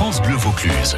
France Bleu Vaucluse.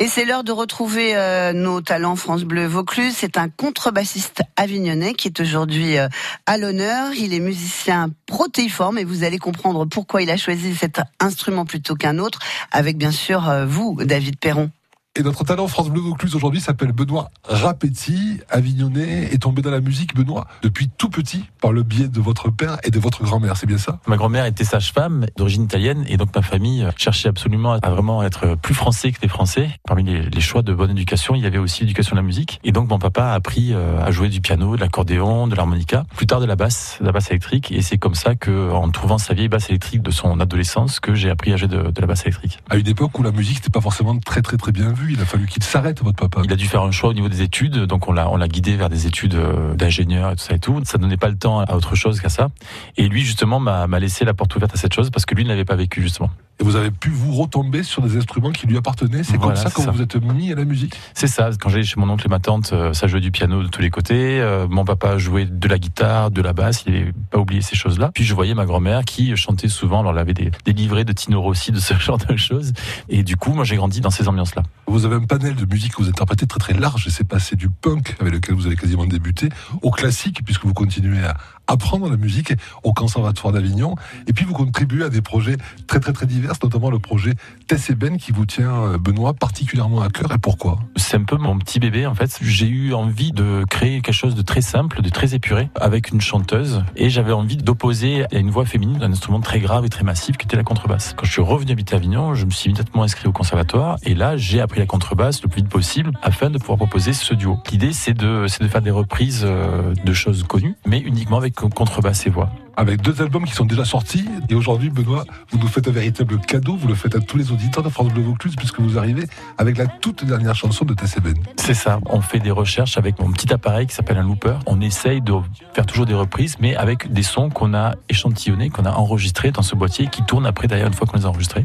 Et c'est l'heure de retrouver euh, nos talents France Bleu Vaucluse. C'est un contrebassiste avignonnais qui est aujourd'hui euh, à l'honneur. Il est musicien protéiforme et vous allez comprendre pourquoi il a choisi cet instrument plutôt qu'un autre, avec bien sûr euh, vous, David Perron. Et notre talent France Bleu Vaucluse aujourd'hui s'appelle Benoît Rapetti, avignonnais, et tombé dans la musique, Benoît, depuis tout petit, par le biais de votre père et de votre grand-mère, c'est bien ça? Ma grand-mère était sage-femme d'origine italienne, et donc ma famille cherchait absolument à vraiment être plus français que les Français. Parmi les, choix de bonne éducation, il y avait aussi l'éducation de la musique. Et donc mon papa a appris euh, à jouer du piano, de l'accordéon, de l'harmonica, plus tard de la basse, de la basse électrique, et c'est comme ça que, en trouvant sa vieille basse électrique de son adolescence, que j'ai appris à jouer de, de la basse électrique. À une époque où la musique n'était pas forcément très très très bien vue, il a fallu qu'il s'arrête, votre papa. Il a dû faire un choix au niveau des études, donc on l'a, on l'a guidé vers des études euh, d'ingénieur et tout ça et tout. Ça donnait pas le temps à autre chose qu'à ça. Et lui, justement, m'a, m'a laissé la porte ouverte à cette chose parce que lui n'avait pas vécu, justement. Et vous avez pu vous retomber sur des instruments qui lui appartenaient. C'est comme ça que vous êtes mis à la musique C'est ça. Quand j'allais chez mon oncle et ma tante, euh, ça jouait du piano de tous les côtés. Euh, mon papa jouait de la guitare, de la basse. Il n'avait pas oublié ces choses-là. Puis je voyais ma grand-mère qui chantait souvent. Alors elle avait des, des livrets de Tino Rossi, de ce genre de choses. Et du coup, moi j'ai grandi dans ces ambiances-là. Vous avez un panel de musique que vous interprétez très très large. C'est passé du punk, avec lequel vous avez quasiment débuté, au classique, puisque vous continuez à apprendre la musique au Conservatoire d'Avignon. Et puis vous contribuez à des projets très très très divers, notamment le projet Tess et Ben qui vous tient, euh, Benoît, particulièrement à cœur. Et pourquoi? C'est un peu mon petit bébé en fait. J'ai eu envie de créer quelque chose de très simple, de très épuré, avec une chanteuse. Et j'avais envie d'opposer à une voix féminine un instrument très grave et très massif qui était la contrebasse. Quand je suis revenu habiter à Avignon, je me suis immédiatement inscrit au Conservatoire. Et là, j'ai appris la contrebasse le plus vite possible afin de pouvoir proposer ce duo. L'idée, c'est de, de faire des reprises euh, de choses connues, mais uniquement avec contrebasse et voix avec deux albums qui sont déjà sortis. Et aujourd'hui, Benoît, vous nous faites un véritable cadeau. Vous le faites à tous les auditeurs de France Bleu Vaucluse, puisque vous arrivez avec la toute dernière chanson de TCB. C'est ça. On fait des recherches avec mon petit appareil qui s'appelle un looper. On essaye de faire toujours des reprises, mais avec des sons qu'on a échantillonnés, qu'on a enregistrés dans ce boîtier qui tourne après derrière une fois qu'on les a enregistrés.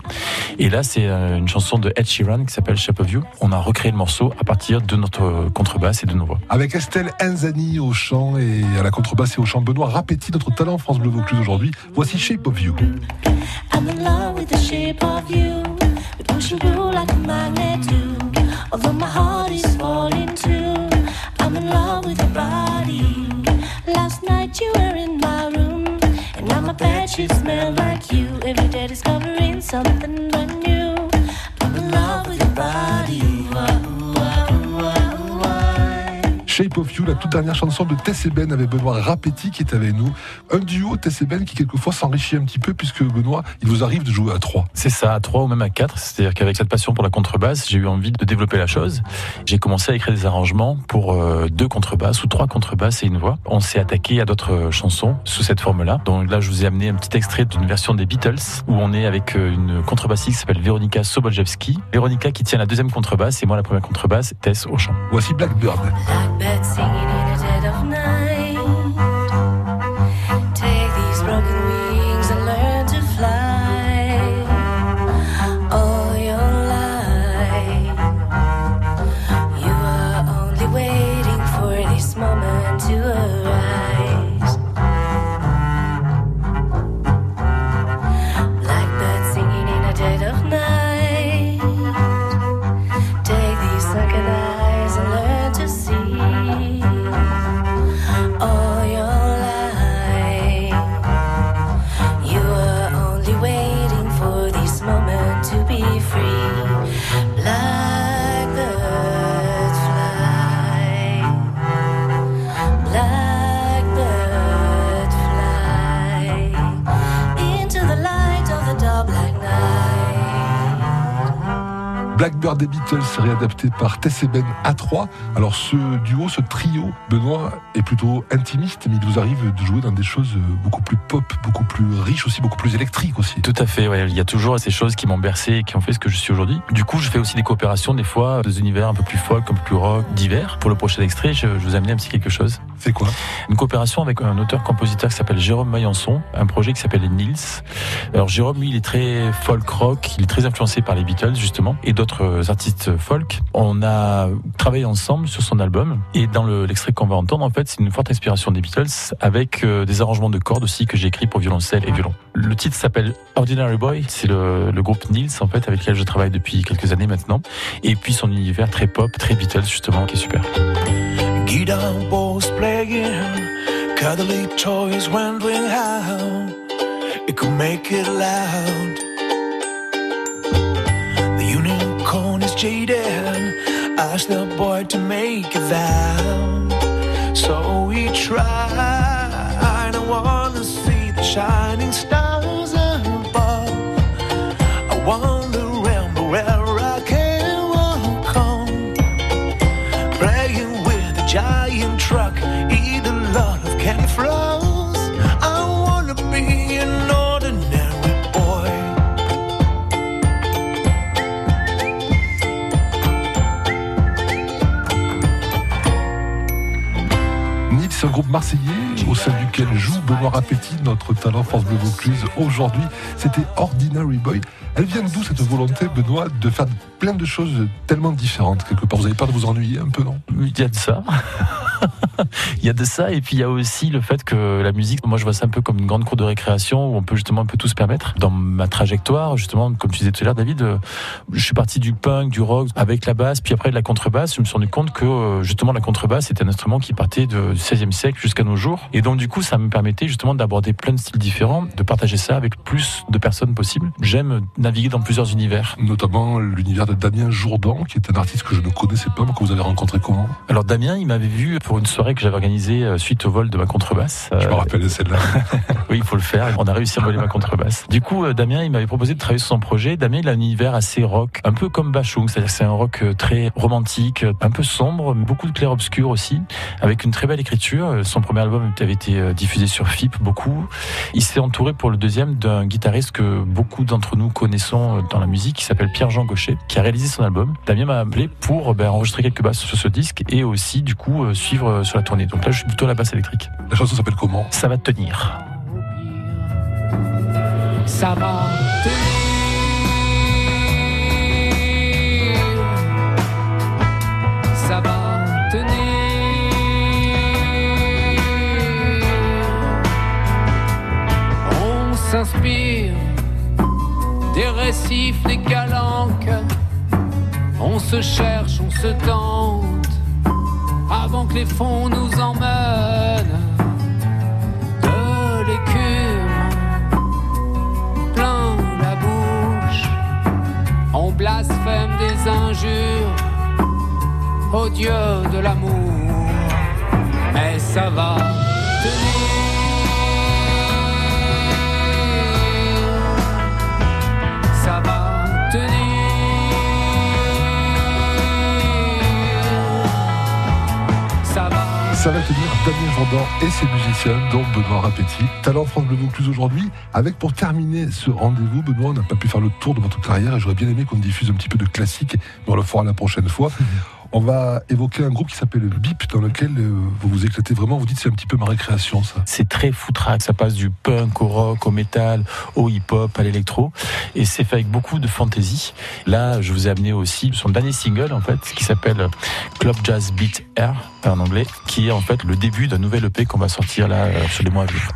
Et là, c'est euh, une chanson de Ed Sheeran qui s'appelle Shape of You. On a recréé le morceau à partir de notre contrebasse et de nos voix. Avec Estelle Enzani au chant et à la contrebasse et au chant, Benoît Rapetti, notre talent France Bleu Vaucluse aujourd'hui. Voici Shape of You. I'm in love with the shape of you. We push and pull like a magnet do. Although my heart is falling too. I'm in love with your body. Last night you were in my room. And now my bed sheets smell like you. Every day discovering something brand Shape of You, la toute dernière chanson de Tess et Ben avec Benoît Rapetti qui est avec nous. Un duo Tess et Ben qui quelquefois s'enrichit un petit peu puisque Benoît, il vous arrive de jouer à trois. C'est ça, à trois ou même à quatre. C'est-à-dire qu'avec cette passion pour la contrebasse, j'ai eu envie de développer la chose. J'ai commencé à écrire des arrangements pour euh, deux contrebasses ou trois contrebasses et une voix. On s'est attaqué à d'autres chansons sous cette forme-là. Donc là, je vous ai amené un petit extrait d'une version des Beatles où on est avec euh, une contrebassiste qui s'appelle Veronika Soboljewski. Veronika qui tient la deuxième contrebasse et moi la première contrebasse, Tess au chant. Voici Blackbird. Bed singing Blackbird des Beatles réadapté par Tess Ben à 3. Alors ce duo, ce trio, Benoît est plutôt intimiste, mais il vous arrive de jouer dans des choses beaucoup plus pop, beaucoup plus riches aussi, beaucoup plus électriques aussi. Tout à fait, il y a toujours ces choses qui m'ont bercé et qui ont fait ce que je suis aujourd'hui. Du coup, je fais aussi des coopérations, des fois, des univers un peu plus folk, un peu plus rock, divers. Pour le prochain extrait, je, vous amène un petit quelque chose. C'est quoi Une coopération avec un auteur-compositeur qui s'appelle Jérôme Maillançon, un projet qui s'appelle Nils. Alors Jérôme, lui, il est très folk rock, il est très influencé par les Beatles justement et d'autres artistes folk. On a travaillé ensemble sur son album et dans le- l'extrait qu'on va entendre, en fait, c'est une forte inspiration des Beatles avec euh, des arrangements de cordes aussi que j'ai écrits pour violoncelle et violon. Le titre s'appelle Ordinary Boy, c'est le, le groupe Nils en fait avec lequel je travaille depuis quelques années maintenant et puis son univers très pop, très Beatles justement qui est super. Guitar balls playing, cuddly toys wondering how it could make it loud. The unicorn is jaded, asked the boy to make a vow. So we tried, I don't wanna see the shining stars above. I wonder Nils, c'est un groupe marseillais au sein duquel joue Benoît Rapetti, notre talent France Bleu Vaucluse. Aujourd'hui, c'était Ordinary Boy. Elle vient d'où cette volonté, Benoît, de faire plein de choses tellement différentes quelque part? Vous avez peur de vous ennuyer un peu, non? Il y a de ça. il y a de ça et puis il y a aussi le fait que la musique, moi je vois ça un peu comme une grande cour de récréation où on peut justement un peu tout se permettre. Dans ma trajectoire, justement, comme tu disais tout à l'heure, David, euh, je suis parti du punk, du rock avec la basse, puis après de la contrebasse. Je me suis rendu compte que euh, justement la contrebasse était un instrument qui partait de- XVIe siècle jusqu'à nos jours. Et donc du coup, ça me permettait justement d'aborder plein de styles différents, de partager ça avec plus de personnes possible. J'aime naviguer dans plusieurs univers. Notamment l'univers de Damien Jourdan, qui est un artiste que je ne connaissais pas, mais que vous avez rencontré comment? Alors Damien, il m'avait vu pour une soirée que j'avais organisée euh, suite au vol de ma contrebasse. Je me Euh, rappelle de celle-là. Oui, il faut le faire. On a réussi à voler ma contrebasse. Du coup, euh, Damien, il m'avait proposé de travailler sur son projet. Damien, il a un univers assez rock, un peu comme Bachung, c'est-à-dire c'est un rock très romantique, un peu sombre, mais beaucoup de clair-obscur aussi, avec une très belle écriture. Euh, Son premier album avait été euh, diffusé sur FIP, beaucoup. Il s'est entouré pour le deuxième d'un guitariste que beaucoup d'entre nous connaissons euh, dans la musique, qui s'appelle Pierre-Jean Gaucher, qui a réalisé son album. Damien m'a appelé pour ben, enregistrer quelques basses sur ce disque et aussi, du coup, suivre sur la tournée. Donc là, je suis plutôt à la basse électrique. La chanson s'appelle comment? Ça va tenir. ça va s'inspire des récifs, des calanques. On se cherche, on se tente avant que les fonds nous emmènent de l'écume plein la bouche. On blasphème des injures au Dieu de l'amour. Mais ça va tenir. Ça va tenir Damien Jourdan et ses musiciens, dont Benoît Rapetti. Talent France Bleu Vaucluse aujourd'hui, avec pour terminer ce rendez-vous, Benoît, on n'a pas pu faire le tour de votre carrière et j'aurais bien aimé qu'on diffuse un petit peu de classique, mais on le fera la prochaine fois. On va évoquer un groupe qui s'appelle Bip, dans lequel euh, vous vous éclatez vraiment. Vous dites c'est un petit peu ma récréation, ça. C'est très foutraque, ça passe du punk au rock, au métal, au hip-hop, à l'électro, et c'est fait avec beaucoup de fantaisie. Là, je vous ai amené aussi son dernier single, en fait, qui s'appelle Club Jazz Beat Air, en anglais, qui est en fait le début d'un nouvel EP qu'on va sortir là euh, sur les mois à venir.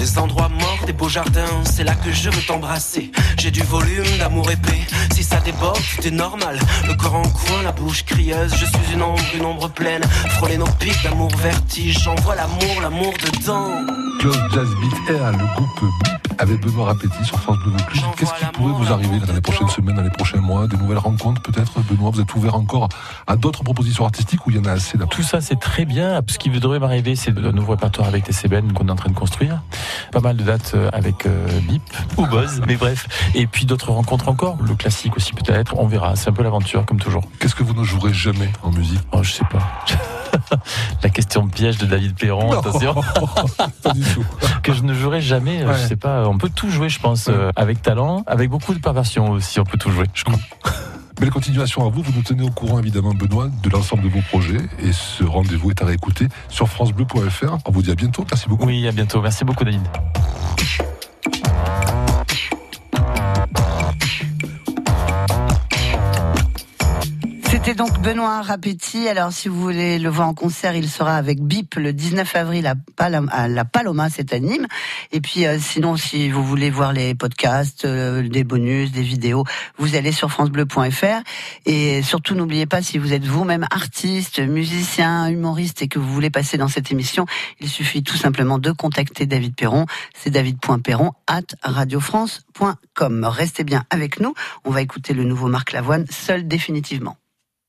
Les endroits morts des beaux jardins, c'est là que je veux t'embrasser. J'ai du volume d'amour épais, si ça déborde, c'est normal. Le corps en coin, la bouche crieuse, je suis une ombre, une ombre pleine. Frôler nos pics d'amour vertige, j'envoie l'amour, l'amour dedans. Club Jazz Beat Air, le groupe avec Benoît Rapetti sur France Bleu Vaucluse. Qu'est-ce qui pourrait vous arriver dans les prochaines semaines, dans les prochains mois Des nouvelles rencontres peut-être Benoît, vous êtes ouvert encore à d'autres propositions artistiques ou il y en a assez Tout ça, c'est très bien. Ce qui devrait m'arriver, c'est de nouveau répertoire avec TCBN qu'on est en train de construire. Pas mal de dates euh, avec euh, Bip ou Buzz, mais bref. Et puis d'autres rencontres encore. Le classique aussi peut-être. On verra. C'est un peu l'aventure, comme toujours. Qu'est-ce que vous ne jouerez jamais en musique? Oh, je sais pas. La question piège de David Perron, attention. Pas du tout. que je ne jouerai jamais, euh, Ouais. je sais pas. On peut tout jouer, je pense, euh, avec talent, avec beaucoup de perversion aussi. On peut tout jouer, je crois. Belle continuation à vous. Vous nous tenez au courant, évidemment, Benoît, de l'ensemble de vos projets. Et ce rendez-vous est à réécouter sur FranceBleu.fr. On vous dit à bientôt. Merci beaucoup. Oui, à bientôt. Merci beaucoup, David. C'était donc Benoît Rapetti. Alors, si vous voulez le voir en concert, il sera avec BIP le 19 avril à, la Paloma, c'est à Nîmes. Et puis, euh, sinon, si vous voulez voir les podcasts, euh, des bonus, des vidéos, vous allez sur francebleu.fr. Et surtout, n'oubliez pas, si vous êtes vous-même artiste, musicien, humoriste et que vous voulez passer dans cette émission, il suffit tout simplement de contacter David Perron. C'est david.perron at radiofrance.com. Restez bien avec nous. On va écouter le nouveau Marc Lavoine, seul définitivement.